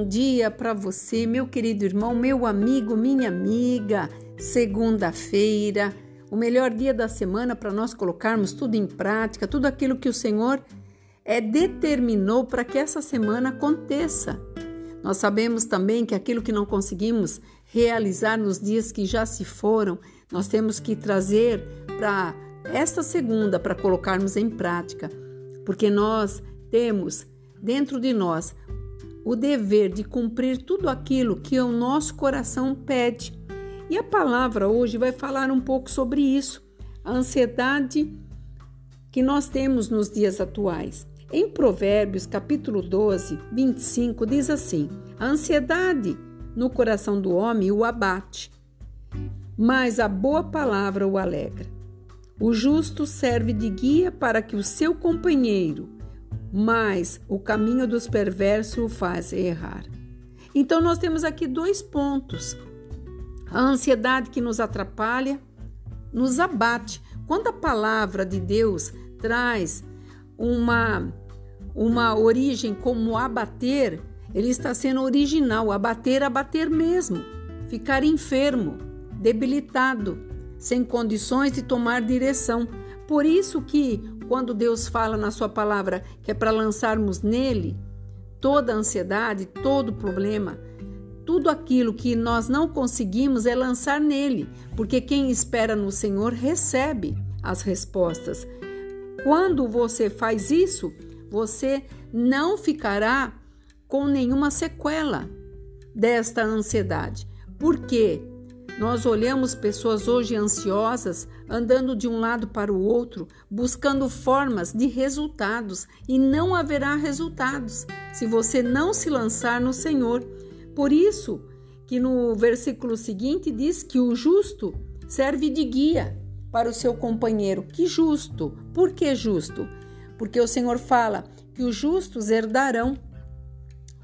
bom dia para você, meu querido irmão, meu amigo, minha amiga. Segunda-feira, o melhor dia da semana para nós colocarmos tudo em prática, tudo aquilo que o Senhor é, determinou para que essa semana aconteça. Nós sabemos também que aquilo que não conseguimos realizar nos dias que já se foram, nós temos que trazer para esta segunda para colocarmos em prática, porque nós temos dentro de nós o dever de cumprir tudo aquilo que o nosso coração pede. E a palavra hoje vai falar um pouco sobre isso, a ansiedade que nós temos nos dias atuais. Em Provérbios, capítulo 12, 25, diz assim: A ansiedade no coração do homem o abate, mas a boa palavra o alegra. O justo serve de guia para que o seu companheiro mas o caminho dos perversos o faz errar. Então, nós temos aqui dois pontos. A ansiedade que nos atrapalha, nos abate. Quando a palavra de Deus traz uma, uma origem como abater, ele está sendo original. Abater, abater mesmo. Ficar enfermo, debilitado, sem condições de tomar direção. Por isso que quando Deus fala na sua palavra que é para lançarmos nele toda a ansiedade, todo o problema, tudo aquilo que nós não conseguimos é lançar nele, porque quem espera no Senhor recebe as respostas. Quando você faz isso, você não ficará com nenhuma sequela desta ansiedade. Por quê? Nós olhamos pessoas hoje ansiosas, andando de um lado para o outro, buscando formas de resultados, e não haverá resultados se você não se lançar no Senhor. Por isso que no versículo seguinte diz que o justo serve de guia para o seu companheiro. Que justo? Por que justo? Porque o Senhor fala que os justos herdarão,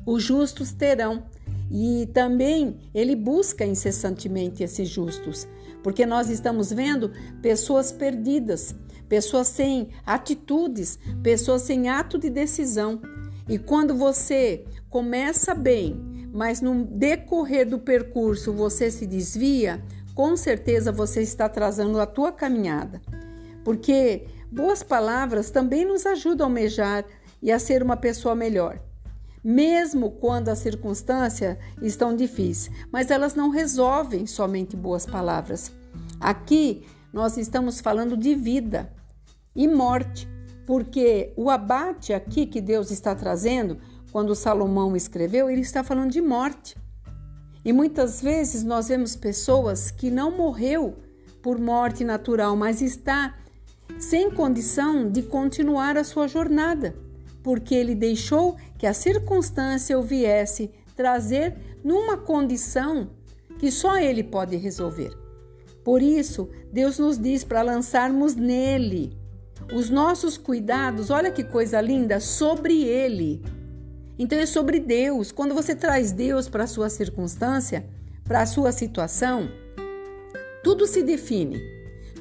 os justos terão. E também ele busca incessantemente esses justos, porque nós estamos vendo pessoas perdidas, pessoas sem atitudes, pessoas sem ato de decisão. E quando você começa bem, mas no decorrer do percurso você se desvia, com certeza você está atrasando a tua caminhada. Porque boas palavras também nos ajudam a almejar e a ser uma pessoa melhor mesmo quando as circunstâncias estão difíceis, mas elas não resolvem somente boas palavras. Aqui nós estamos falando de vida e morte, porque o abate aqui que Deus está trazendo, quando Salomão escreveu, ele está falando de morte. E muitas vezes nós vemos pessoas que não morreu por morte natural, mas está sem condição de continuar a sua jornada porque ele deixou que a circunstância o viesse trazer numa condição que só ele pode resolver. Por isso, Deus nos diz para lançarmos nele os nossos cuidados, olha que coisa linda, sobre ele. Então é sobre Deus. Quando você traz Deus para a sua circunstância, para a sua situação, tudo se define,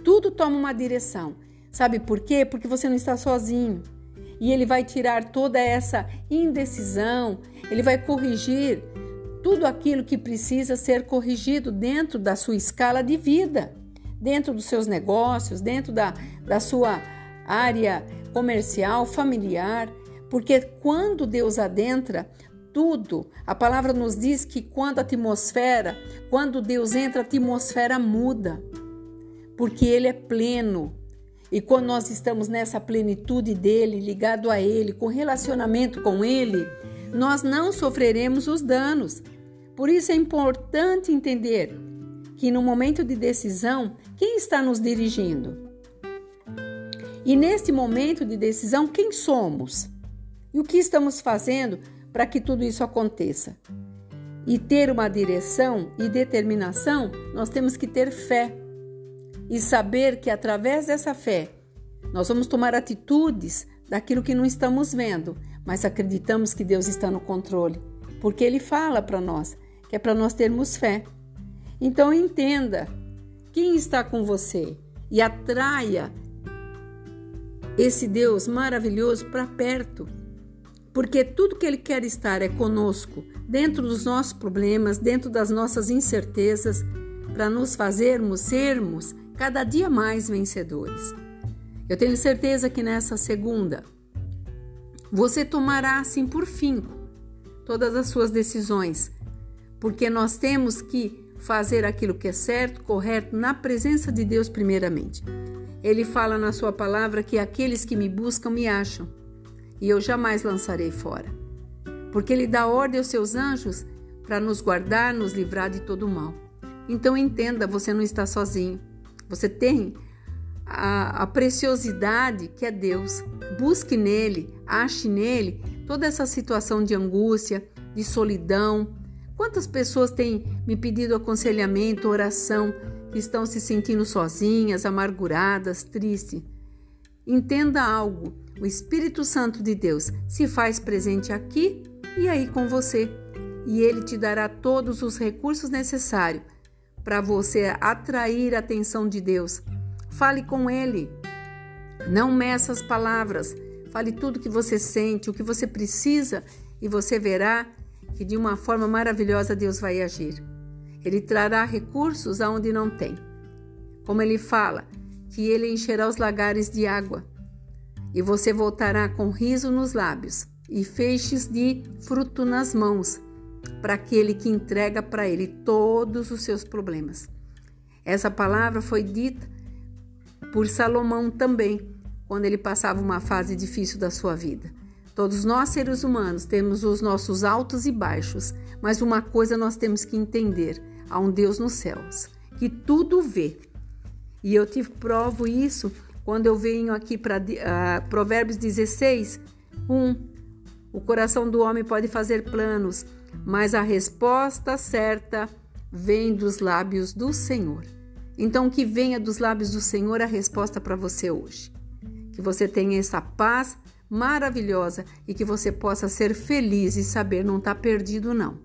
tudo toma uma direção. Sabe por quê? Porque você não está sozinho e ele vai tirar toda essa indecisão, ele vai corrigir tudo aquilo que precisa ser corrigido dentro da sua escala de vida, dentro dos seus negócios, dentro da, da sua área comercial, familiar, porque quando Deus adentra, tudo, a palavra nos diz que quando a atmosfera, quando Deus entra, a atmosfera muda, porque Ele é pleno, e quando nós estamos nessa plenitude dele, ligado a ele, com relacionamento com ele, nós não sofreremos os danos. Por isso é importante entender que no momento de decisão, quem está nos dirigindo? E neste momento de decisão, quem somos? E o que estamos fazendo para que tudo isso aconteça? E ter uma direção e determinação, nós temos que ter fé e saber que através dessa fé nós vamos tomar atitudes daquilo que não estamos vendo, mas acreditamos que Deus está no controle, porque Ele fala para nós que é para nós termos fé. Então entenda quem está com você e atraia esse Deus maravilhoso para perto, porque tudo que Ele quer estar é conosco, dentro dos nossos problemas, dentro das nossas incertezas, para nos fazermos sermos cada dia mais vencedores. Eu tenho certeza que nessa segunda você tomará assim por fim todas as suas decisões, porque nós temos que fazer aquilo que é certo, correto, na presença de Deus, primeiramente. Ele fala na sua palavra que aqueles que me buscam me acham, e eu jamais lançarei fora. Porque ele dá ordem aos seus anjos para nos guardar, nos livrar de todo mal. Então entenda, você não está sozinho. Você tem a, a preciosidade que é Deus. Busque nele, ache nele toda essa situação de angústia, de solidão. Quantas pessoas têm me pedido aconselhamento, oração, que estão se sentindo sozinhas, amarguradas, tristes? Entenda algo: o Espírito Santo de Deus se faz presente aqui e aí com você, e ele te dará todos os recursos necessários para você atrair a atenção de Deus. Fale com ele. Não meça as palavras. Fale tudo que você sente, o que você precisa, e você verá que de uma forma maravilhosa Deus vai agir. Ele trará recursos aonde não tem. Como ele fala, que ele encherá os lagares de água, e você voltará com riso nos lábios e feixes de fruto nas mãos, para aquele que entrega para ele todos os seus problemas. Essa palavra foi dita por Salomão também, quando ele passava uma fase difícil da sua vida. Todos nós, seres humanos, temos os nossos altos e baixos, mas uma coisa nós temos que entender: há um Deus nos céus que tudo vê. E eu te provo isso quando eu venho aqui para uh, Provérbios 16, 1. O coração do homem pode fazer planos, mas a resposta certa vem dos lábios do Senhor. Então, que venha dos lábios do Senhor a resposta para você hoje. Que você tenha essa paz maravilhosa e que você possa ser feliz e saber não estar tá perdido, não.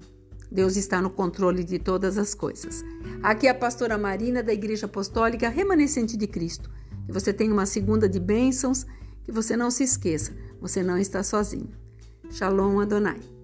Deus está no controle de todas as coisas. Aqui é a pastora Marina da Igreja Apostólica Remanescente de Cristo. Que você tenha uma segunda de bênçãos, que você não se esqueça, você não está sozinho. Shalom Adonai.